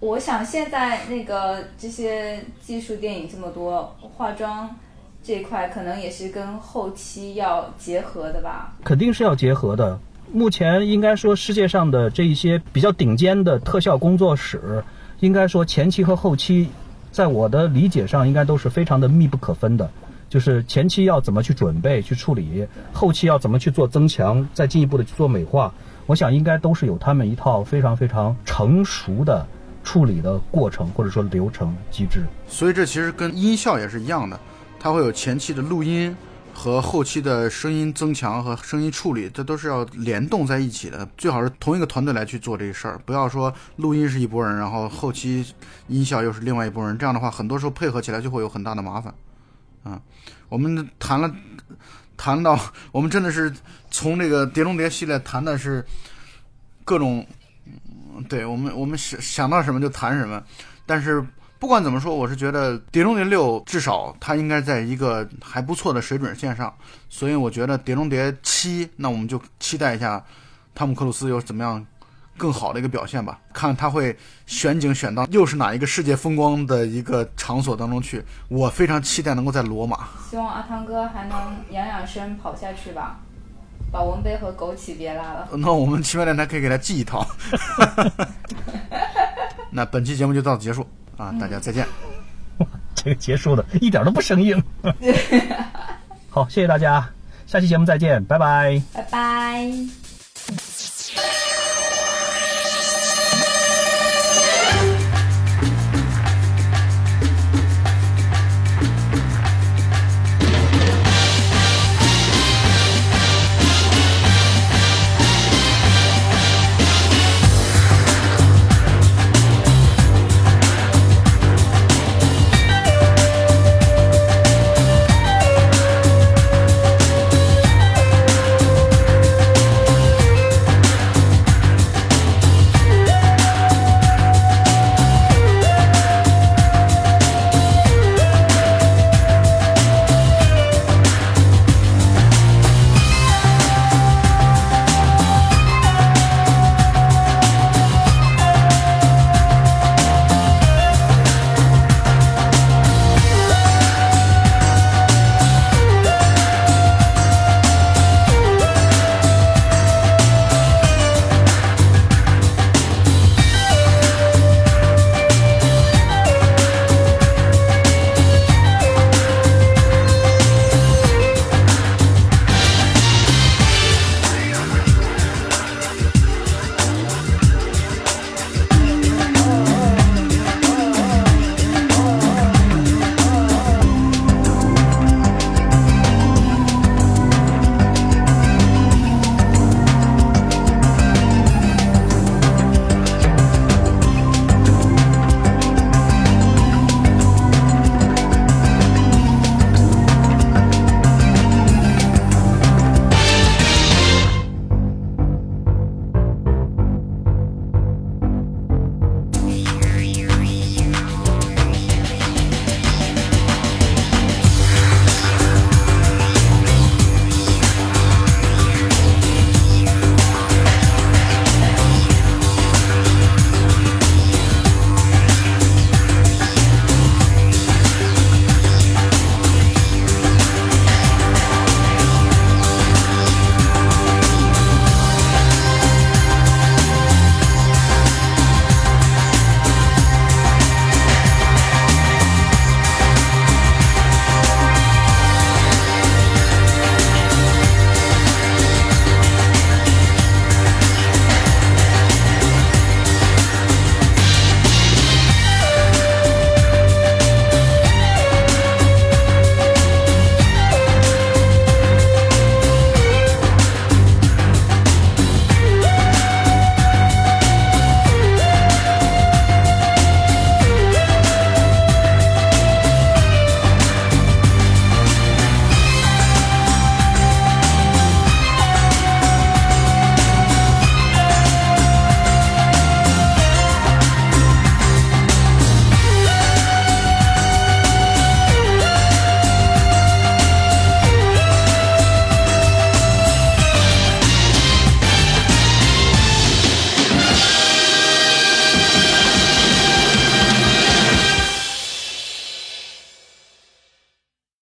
我想现在那个这些技术电影这么多，化妆这一块可能也是跟后期要结合的吧。肯定是要结合的。目前应该说世界上的这一些比较顶尖的特效工作室，应该说前期和后期，在我的理解上应该都是非常的密不可分的。就是前期要怎么去准备、去处理，后期要怎么去做增强，再进一步的去做美化，我想应该都是有他们一套非常非常成熟的处理的过程或者说流程机制。所以这其实跟音效也是一样的，它会有前期的录音和后期的声音增强和声音处理，这都是要联动在一起的。最好是同一个团队来去做这个事儿，不要说录音是一拨人，然后后期音效又是另外一拨人，这样的话很多时候配合起来就会有很大的麻烦。啊，我们谈了，谈到我们真的是从这个《碟中谍》系列谈的是各种，对我们我们想想到什么就谈什么。但是不管怎么说，我是觉得《碟中谍六》至少它应该在一个还不错的水准线上。所以我觉得《碟中谍七》，那我们就期待一下汤姆克鲁斯有怎么样。更好的一个表现吧，看他会选景选到又是哪一个世界风光的一个场所当中去。我非常期待能够在罗马。希望阿汤哥还能养养生跑下去吧，保温杯和枸杞别拉了。那我们奇妙电台可以给他寄一套。那本期节目就到此结束啊，大家再见。这个结束的一点都不生硬。好，谢谢大家，下期节目再见，拜拜。拜拜。